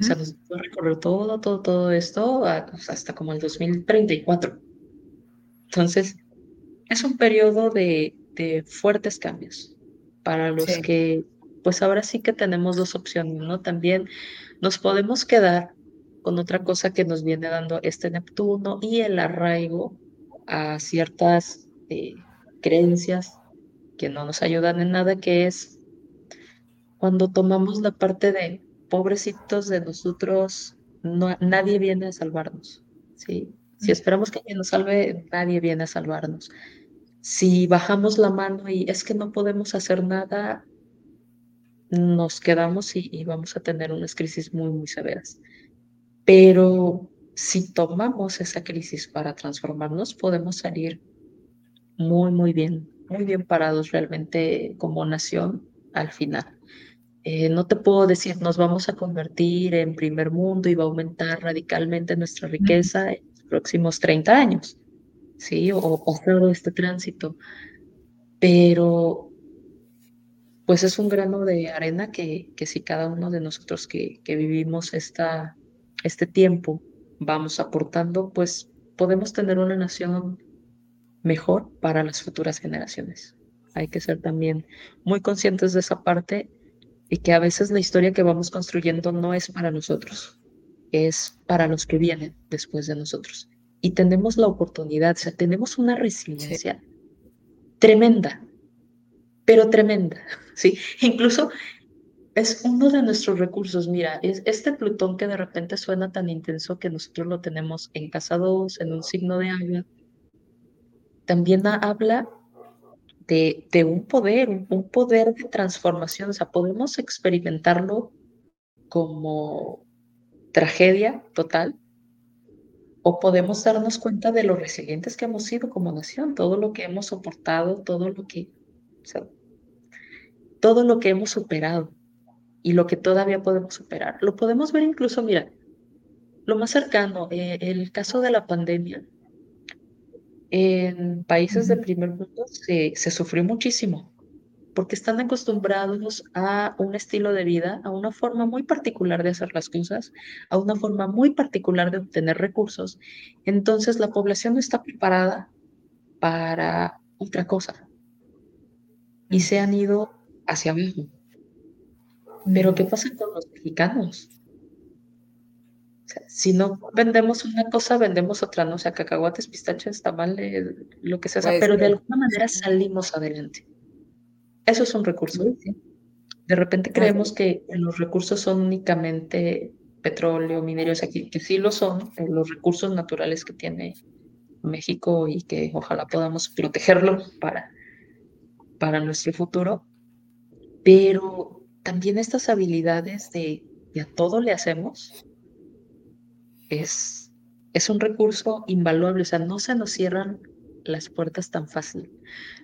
o sea, nos va a recorrer todo, todo, todo esto pues, hasta como el 2034. Entonces, es un periodo de, de fuertes cambios para los que, pues ahora sí que tenemos dos opciones, ¿no? También nos podemos quedar con otra cosa que nos viene dando este Neptuno y el arraigo a ciertas eh, creencias que no nos ayudan en nada, que es cuando tomamos la parte de pobrecitos de nosotros, no, nadie viene a salvarnos. ¿sí? Si esperamos que alguien nos salve, nadie viene a salvarnos. Si bajamos la mano y es que no podemos hacer nada, nos quedamos y, y vamos a tener unas crisis muy, muy severas. Pero si tomamos esa crisis para transformarnos, podemos salir muy, muy bien, muy bien parados realmente como nación al final. Eh, no te puedo decir, nos vamos a convertir en primer mundo y va a aumentar radicalmente nuestra riqueza en los próximos 30 años, ¿sí? O, todo este tránsito. Pero, pues es un grano de arena que, que si cada uno de nosotros que, que vivimos esta, este tiempo vamos aportando, pues podemos tener una nación mejor para las futuras generaciones. Hay que ser también muy conscientes de esa parte y que a veces la historia que vamos construyendo no es para nosotros, es para los que vienen después de nosotros. Y tenemos la oportunidad, o sea, tenemos una resiliencia tremenda, pero tremenda, ¿sí? Incluso es uno de nuestros recursos. Mira, es este Plutón que de repente suena tan intenso que nosotros lo tenemos en casa 2, en un signo de agua, también habla de, de un poder, un, poder de transformación. O sea, podemos experimentarlo como tragedia total o podemos darnos cuenta de lo resilientes que hemos sido como nación, todo lo que hemos soportado, todo lo que, todo lo que hemos superado y lo que todavía podemos superar. Lo podemos ver incluso, mira, lo más cercano, eh, el caso de la pandemia. En países del primer mundo se, se sufrió muchísimo porque están acostumbrados a un estilo de vida, a una forma muy particular de hacer las cosas, a una forma muy particular de obtener recursos. Entonces la población no está preparada para otra cosa y se han ido hacia abajo. Pero ¿qué pasa con los mexicanos? si no vendemos una cosa, vendemos otra, ¿no? O sea, cacahuates, pistaches, tamales, lo que sea, pues, pero de alguna manera salimos adelante. Eso es un recurso. De repente creemos que los recursos son únicamente petróleo, minerio, o sea, que, que sí lo son, eh, los recursos naturales que tiene México y que ojalá podamos protegerlo para, para nuestro futuro, pero también estas habilidades de, a todo le hacemos es, es un recurso invaluable, o sea, no se nos cierran las puertas tan fácil.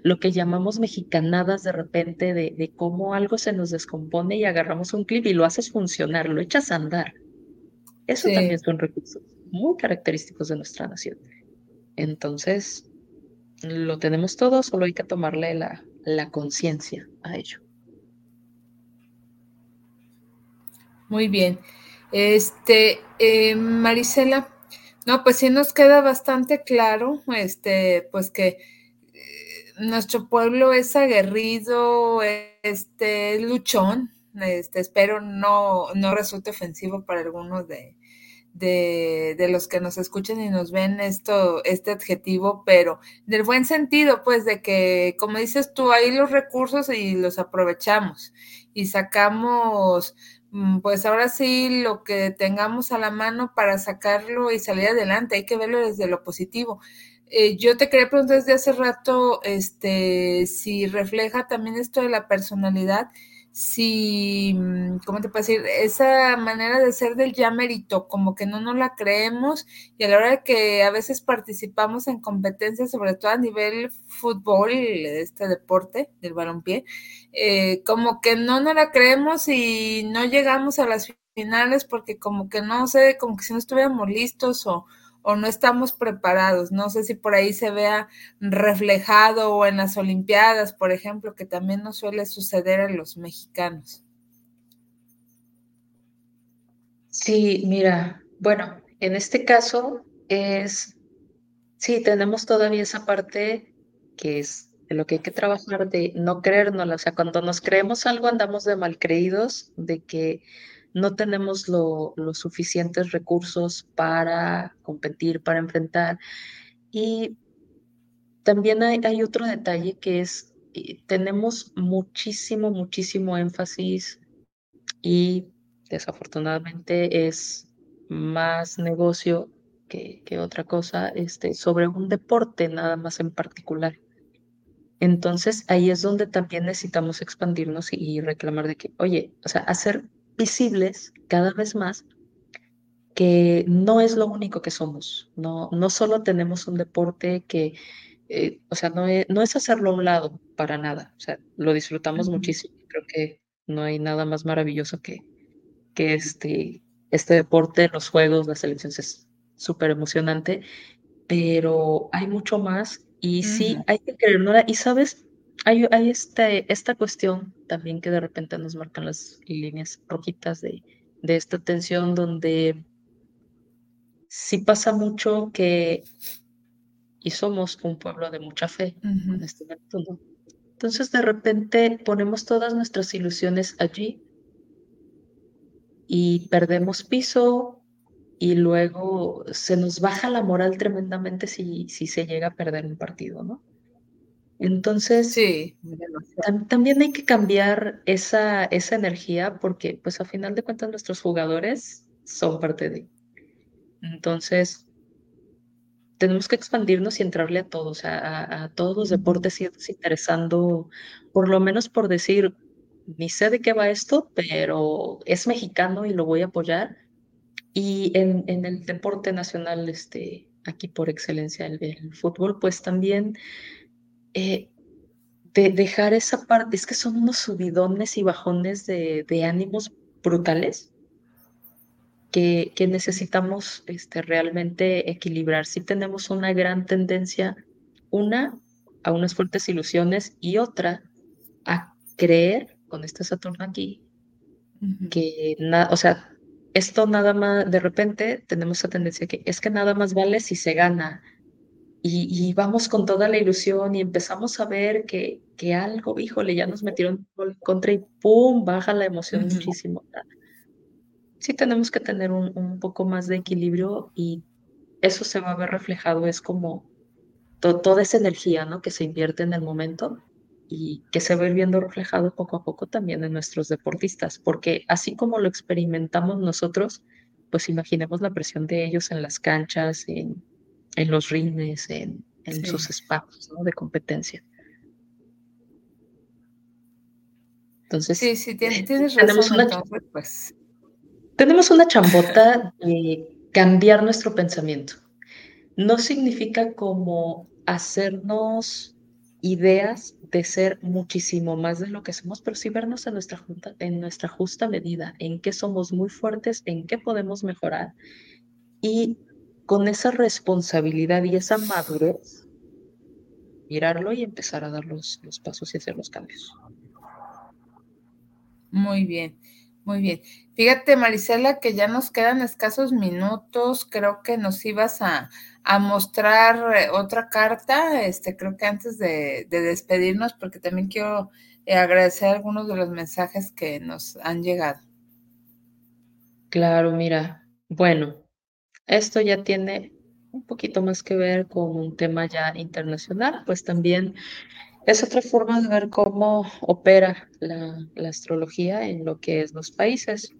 Lo que llamamos mexicanadas de repente de, de cómo algo se nos descompone y agarramos un clip y lo haces funcionar, lo echas a andar. Eso también son recursos muy característicos de nuestra nación. Entonces, lo tenemos todo, solo hay que tomarle la, la conciencia a ello. Muy bien. Este, eh, Marisela, no, pues sí nos queda bastante claro, este, pues que eh, nuestro pueblo es aguerrido, este, luchón, este, espero no, no resulte ofensivo para algunos de, de, de, los que nos escuchen y nos ven esto, este adjetivo, pero del buen sentido, pues, de que, como dices tú, hay los recursos y los aprovechamos y sacamos pues ahora sí lo que tengamos a la mano para sacarlo y salir adelante, hay que verlo desde lo positivo. eh, yo te quería preguntar desde hace rato, este, si refleja también esto de la personalidad, si, mm, ¿cómo te puedo decir? Esa manera de ser del ya mérito, como que no nos la creemos y a la hora de que a veces participamos en competencias, sobre todo a nivel fútbol, este deporte del balompié, eh, como que no nos la creemos y no llegamos a las finales porque como que no sé, como que si no estuviéramos listos o o no estamos preparados. No sé si por ahí se vea reflejado o en las Olimpiadas, por ejemplo, que también nos suele suceder a los mexicanos. Sí, mira, bueno, en este caso es, sí, tenemos todavía esa parte que es de lo que hay que trabajar de no creernos, o sea, cuando nos creemos algo andamos de mal creídos, de que no tenemos los suficientes recursos para competir, para enfrentar. Y también hay, hay otro detalle que es, eh, tenemos muchísimo, muchísimo énfasis y desafortunadamente es más negocio que, que, otra cosa este, sobre un deporte nada más en particular. Entonces ahí es donde también necesitamos expandirnos y, y reclamar de que, oye, o sea, hacer visibles cada vez más que no es lo único que somos, no, no solo tenemos un deporte que, eh, o sea, no es, no es hacerlo a un lado para nada, o sea, lo disfrutamos muchísimo, creo que no hay nada más maravilloso que, que este, este deporte, los juegos, las selecciones es súper emocionante, pero hay mucho más y sí, hay que creerlo, y sabes, hay, hay este, esta cuestión también que de repente nos marcan las líneas rojitas de, de esta tensión donde sí pasa mucho que, y somos un pueblo de mucha fe en este momento, Entonces de repente ponemos todas nuestras ilusiones allí y perdemos piso y luego se nos baja la moral tremendamente si, si se llega a perder un partido, ¿no? Entonces, sí, también hay que cambiar esa, esa energía porque, pues, a final de cuentas, nuestros jugadores son parte de. Entonces, tenemos que expandirnos y entrarle a todos, a, a todos los deportes y interesando, por lo menos por decir, ni sé de qué va esto, pero es mexicano y lo voy a apoyar. Y en, en el deporte nacional, este, aquí por excelencia, el, el fútbol, pues también eh, de dejar esa parte, es que son unos subidones y bajones de, de ánimos brutales que, que, necesitamos este, realmente equilibrar. Si tenemos una gran tendencia, una, a unas fuertes ilusiones y otra, a creer, con este Saturno aquí, que nada, o sea, esto nada más, de repente tenemos esa tendencia que es que nada más vale si se gana, y, vamos con toda la ilusión y empezamos a ver que, que algo, híjole, ya nos metieron contra y ¡pum! baja la emoción muchísimo. Sí tenemos que tener un, un, poco más de equilibrio y eso se va a ver reflejado, es como toda esa energía ¿no? que se invierte en el momento y que se va viendo reflejado poco a poco también en nuestros deportistas, porque así como lo experimentamos nosotros, pues imaginemos la presión de ellos en las canchas, en, en los rines, en, en sus espacios de competencia. Entonces, sí, sí, tienes, tienes tenemos una, pues. Tenemos una chambota de cambiar nuestro pensamiento. No significa como hacernos ideas de ser muchísimo más de lo que somos, pero sí vernos en nuestra, en nuestra justa medida, en qué somos muy fuertes, en qué podemos mejorar y con esa responsabilidad y esa madurez, mirarlo y empezar a dar los, los pasos y hacer los cambios. Muy bien, muy bien. Fíjate, Marisela, que ya nos quedan escasos minutos. Creo que nos ibas a, a mostrar eh, otra carta, este, creo que antes de, de despedirnos, porque también quiero eh, agradecer algunos de los mensajes que nos han llegado. Claro, mira, bueno, esto ya tiene un poquito más que ver con un tema ya internacional, pues también es otra forma de ver cómo opera la, astrología en lo que es los países.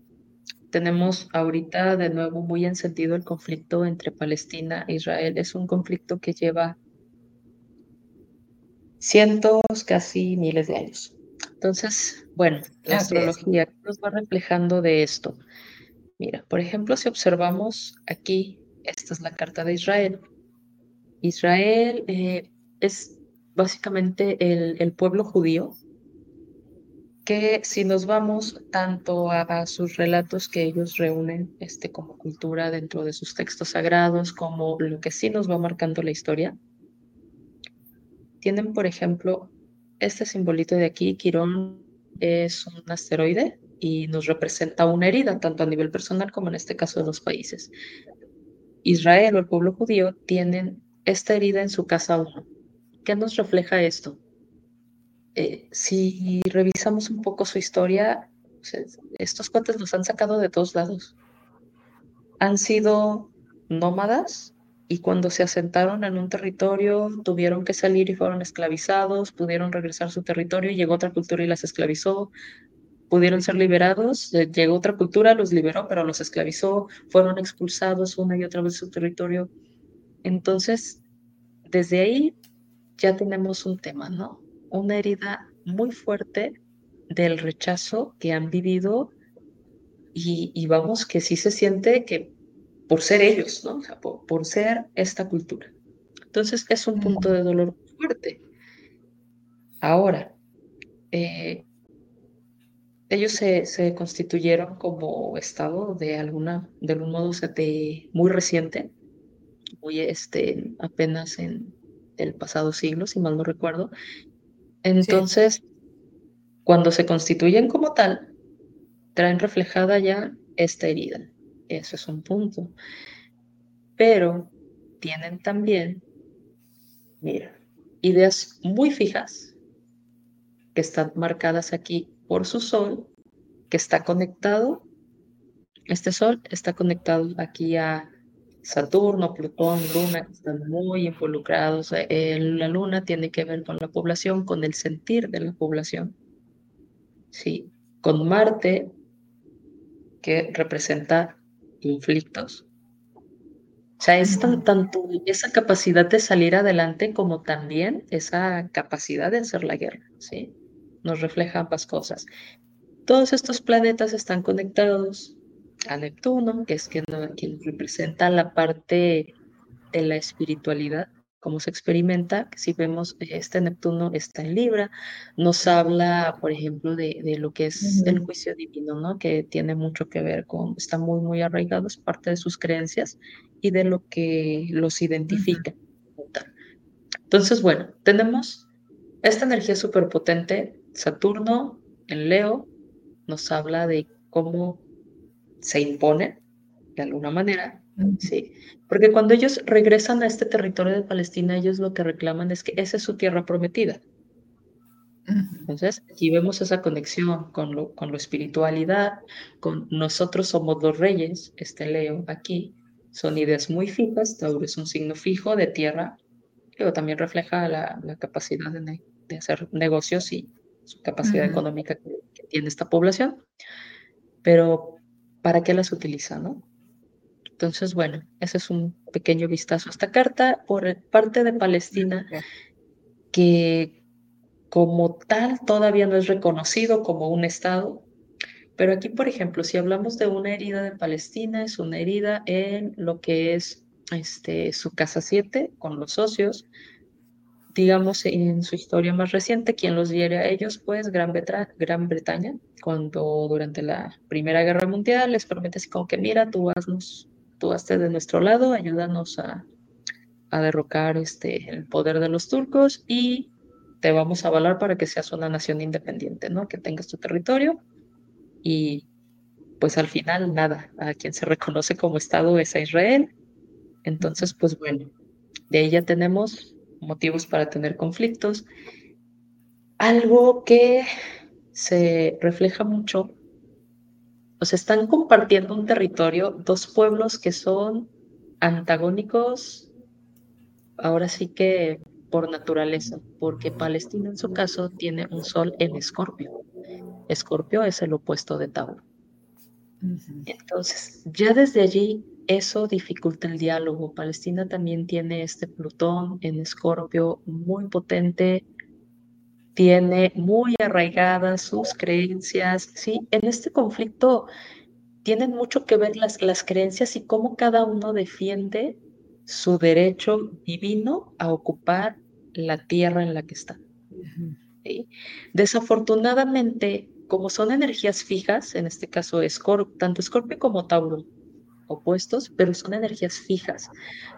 tenemos ahorita de nuevo muy encendido el conflicto entre Palestina e Israel. Es un conflicto que lleva cientos, casi miles de años. Entonces, bueno, la astrología nos va reflejando de esto. Mira, por ejemplo, si observamos aquí, esta es la carta de Israel. Israel eh, es básicamente el, pueblo judío, que si nos vamos tanto a, sus relatos que ellos reúnen este, como cultura dentro de sus textos sagrados, como lo que sí nos va marcando la historia, tienen, por ejemplo, este simbolito de aquí, Quirón es un asteroide y nos representa una herida, tanto a nivel personal como en este caso de los países. Israel o el pueblo judío tienen esta herida en su casa 1. ¿Qué nos refleja esto? Eh, si revisamos un poco su historia, estos cuates los han sacado de todos lados. Han sido nómadas y cuando se asentaron en un territorio tuvieron que salir y fueron esclavizados, pudieron regresar a su territorio, llegó otra cultura y las esclavizó, pudieron ser liberados, eh, llegó otra cultura, los liberó, pero los esclavizó, fueron expulsados una y otra vez de su territorio. Entonces, desde ahí ya tenemos un tema, ¿no? Una herida muy fuerte del rechazo que han vivido y, vamos, que sí se siente que por ser ellos, ¿no? O sea, por, ser esta cultura. Entonces es un punto de dolor fuerte. Ahora, eh, ellos se, se, constituyeron como Estado de alguna, de algún modo de, muy reciente, muy este, apenas en el pasado siglo, si mal no recuerdo. Entonces, cuando se constituyen como tal, traen reflejada ya esta herida. Eso es un punto. Pero tienen también, mira, ideas muy fijas que están marcadas aquí por su sol, que está conectado, este sol está conectado aquí a Saturno, Plutón, Luna, que están muy involucrados. Eh, la Luna tiene que ver con la población, con el sentir de la población. Sí, con Marte, que representa conflictos. O sea, es tanto esa capacidad de salir adelante como también esa capacidad de hacer la guerra, ¿sí? Nos refleja ambas cosas. Todos estos planetas están conectados a Neptuno, que es quien, quien representa la parte de la espiritualidad, cómo se experimenta. Si vemos, este Neptuno está en Libra, nos habla, por ejemplo, de, de lo que es el juicio divino, ¿no? Que tiene mucho que ver con, está muy, muy arraigado, es parte de sus creencias y de lo que los identifica. Entonces, bueno, tenemos esta energía superpotente, Saturno en Leo, nos habla de cómo se impone de alguna manera, sí, porque cuando ellos regresan a este territorio de Palestina, ellos lo que reclaman es que esa es su tierra prometida. Entonces, aquí vemos esa conexión con lo, con lo espiritualidad, con nosotros somos los reyes, este Leo aquí, son ideas muy fijas, Tauro es un signo fijo de tierra, pero también refleja la, la capacidad de, de, hacer negocios y su capacidad económica que, que, tiene esta población. Pero para qué las utiliza, ¿no? Entonces, bueno, ese es un pequeño vistazo a esta carta por parte de Palestina, que como tal todavía no es reconocido como un Estado, pero aquí, por ejemplo, si hablamos de una herida de Palestina, es una herida en lo que es este, su casa 7 con los socios, digamos, en su historia más reciente, quien los diere a ellos, pues Gran, Bretaña, cuando durante la Primera Guerra Mundial les promete así como que, mira, tú haznos, tú hazte de nuestro lado, ayúdanos a, a derrocar este, el poder de los turcos y te vamos a avalar para que seas una nación independiente, ¿no? Que tengas tu territorio y pues al final nada, a quien se reconoce como Estado es a Israel. Entonces, pues bueno, de ahí ya tenemos motivos para tener conflictos. Algo que se refleja mucho, o sea, están compartiendo un territorio, dos pueblos que son antagónicos, ahora sí que por naturaleza, porque Palestina en su caso tiene un sol en Escorpio. Escorpio es el opuesto de Tauro. Entonces, ya desde allí eso dificulta el diálogo. Palestina también tiene este Plutón en Escorpio muy potente, tiene muy arraigadas sus creencias, ¿sí? En este conflicto tienen mucho que ver las, las creencias y cómo cada uno defiende su derecho divino a ocupar la tierra en la que está. Desafortunadamente, como son energías fijas, en este caso tanto Escorpio como Tauro, opuestos, pero son energías fijas,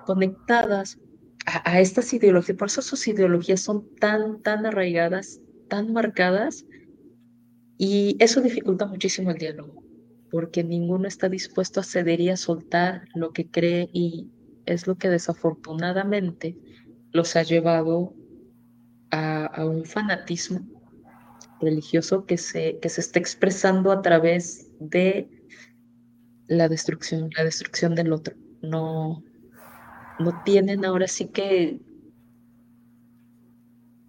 conectadas a, estas ideologías. Por eso sus ideologías son tan, tan arraigadas, tan marcadas, y eso dificulta muchísimo el diálogo, porque ninguno está dispuesto a ceder y a soltar lo que cree, y es lo que desafortunadamente los ha llevado a, a un fanatismo religioso que se, que se está expresando a través de la destrucción, la destrucción del otro. No, no tienen ahora sí que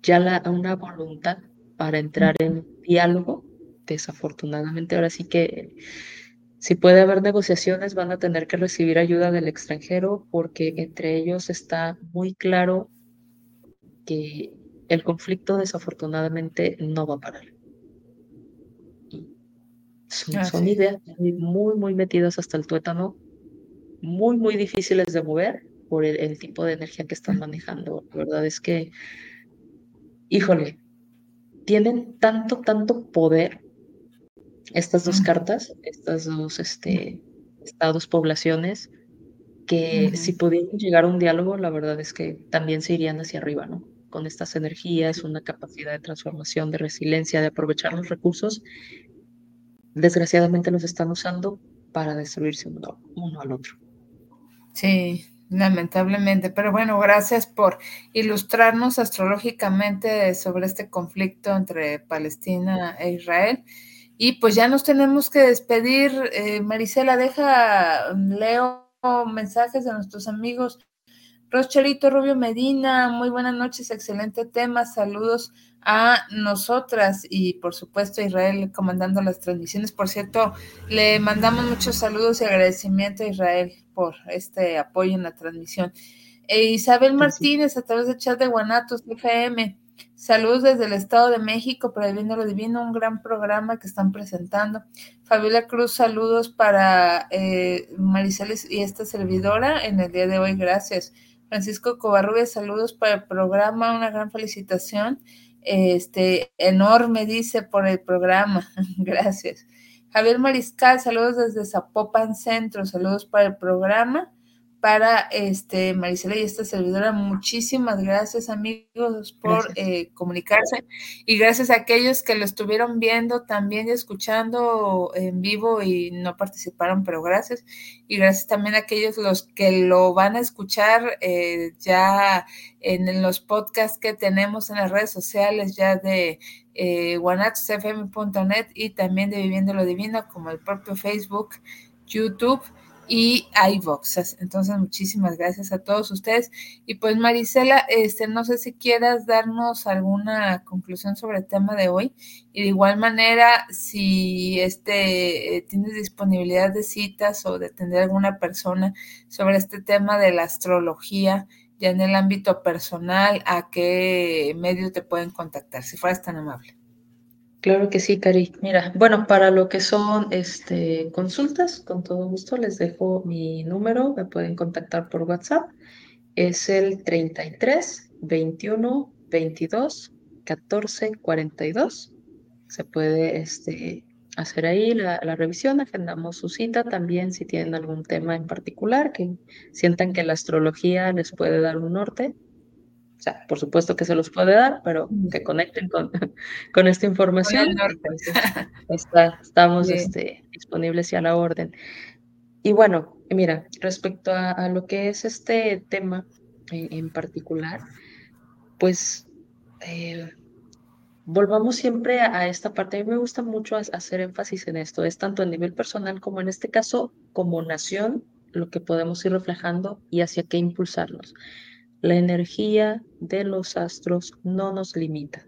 ya la, una voluntad para entrar en diálogo. Desafortunadamente, ahora sí que si puede haber negociaciones, van a tener que recibir ayuda del extranjero porque entre ellos está muy claro que el conflicto desafortunadamente no va a parar. Son, ideas muy, muy metidas hasta el tuétano, muy, muy difíciles de mover por el, tipo de energía que están manejando. La verdad es que, híjole, tienen tanto, tanto poder estas dos cartas, estas dos este, estados, poblaciones, que si pudieran llegar a un diálogo, la verdad es que también se irían hacia arriba, ¿no? con estas energías, una capacidad de transformación, de resiliencia, de aprovechar los recursos, desgraciadamente los están usando para destruirse uno, uno al otro. Sí, lamentablemente. Pero bueno, gracias por ilustrarnos astrológicamente sobre este conflicto entre Palestina e Israel. Y pues ya nos tenemos que despedir. Eh, Marisela, deja, leo mensajes de nuestros amigos Rochelito Rubio Medina, muy buenas noches, excelente tema, saludos a nosotras y por supuesto a Israel comandando las transmisiones. Por cierto, le mandamos muchos saludos y agradecimiento a Israel por este apoyo en la transmisión. E Isabel Martínez a través del chat de Guanatos FM. Saludos desde el Estado de México, para el lo divino, un gran programa que están presentando. Fabiola Cruz, saludos para eh, Mariceles y esta servidora en el día de hoy, gracias. Francisco Covarrubias, saludos para el programa, una gran felicitación. Este, enorme, dice, por el programa. Gracias. Javier Mariscal, saludos desde Zapopan Centro, saludos para el programa para este Marisela y esta servidora. Muchísimas gracias, amigos, por eh, comunicarse y gracias a aquellos que lo estuvieron viendo también y escuchando en vivo y no participaron, pero gracias. Y gracias también a aquellos los que lo van a escuchar eh, ya en, los podcasts que tenemos en las redes sociales ya de eh, y también de Viviendo lo Divino, como el propio Facebook, YouTube y iVox. Entonces, muchísimas gracias a todos ustedes. Y pues, Marisela, este, no sé si quieras darnos alguna conclusión sobre el tema de hoy. Y de igual manera, si este, tienes disponibilidad de citas o de tener alguna persona sobre este tema de la astrología, ya en el ámbito personal, ¿a qué medio te pueden contactar? Si fueras tan amable. Claro que sí, Cari. Mira, bueno, para lo que son este, consultas, con todo gusto les dejo mi número, me pueden contactar por WhatsApp. Es el 33 21 22 14 42. Se puede este, hacer ahí la, revisión, agendamos su cita también si tienen algún tema en particular, que sientan que la astrología les puede dar un norte, sea, por supuesto que se los puede dar, pero que conecten con, con esta información. estamos este, disponibles y a la orden. Y bueno, mira, respecto a, lo que es este tema en, particular, pues eh, volvamos siempre a, esta parte. A mí me gusta mucho hacer énfasis en esto, es tanto a nivel personal como en este caso como nación, lo que podemos ir reflejando y hacia qué impulsarnos. La energía de los astros no nos limita.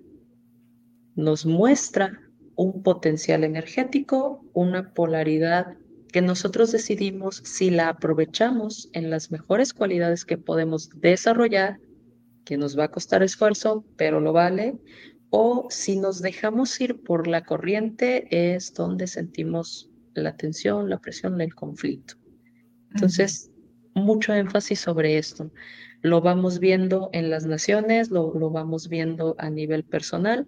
Nos muestra un potencial energético, una polaridad que nosotros decidimos si la aprovechamos en las mejores cualidades que podemos desarrollar, que nos va a costar esfuerzo, pero lo vale, o si nos dejamos ir por la corriente es donde sentimos la tensión, la presión, el conflicto. Entonces, mucho énfasis sobre esto. Lo vamos viendo en las naciones, lo, lo vamos viendo a nivel personal.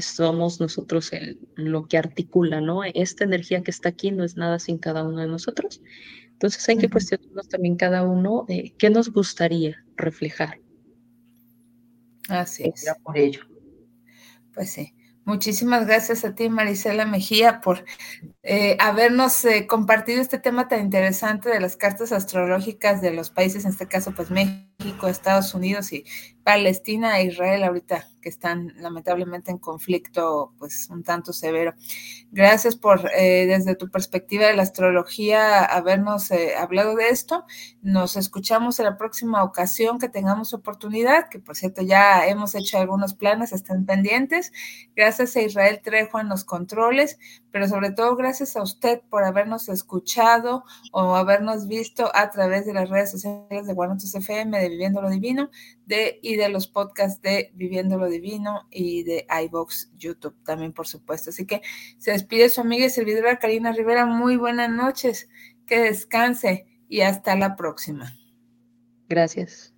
Somos nosotros el, lo que articula, ¿no? Esta energía que está aquí no es nada sin cada uno de nosotros. Entonces hay que cuestionarnos también cada uno eh, qué nos gustaría reflejar. Así es. Por ello. Pues sí. Muchísimas gracias a ti, Marisela Mejía, por eh, habernos eh, compartido este tema tan interesante de las cartas astrológicas de los países, en este caso, pues México, Estados Unidos y Palestina e Israel ahorita que están lamentablemente en conflicto pues un tanto severo. Gracias por eh, desde tu perspectiva de la astrología habernos eh, hablado de esto. Nos escuchamos en la próxima ocasión que tengamos oportunidad, que por cierto ya hemos hecho algunos planes, están pendientes. Gracias a Israel Trejo en los controles, pero sobre todo gracias a usted por habernos escuchado o habernos visto a través de las redes sociales de Guanatos FM, de Viviendo lo Divino, de y de los podcasts de Viviendo lo Divino y de iBox YouTube también, por supuesto. Así que se despide su amiga y servidora Karina Rivera. Muy buenas noches, que descanse y hasta la próxima. Gracias.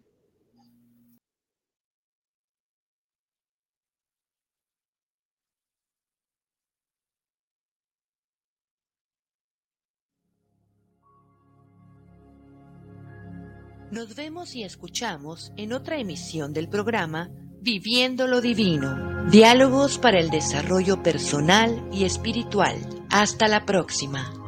Nos vemos y escuchamos en otra emisión del programa Viviendo lo Divino, diálogos para el desarrollo personal y espiritual. Hasta la próxima.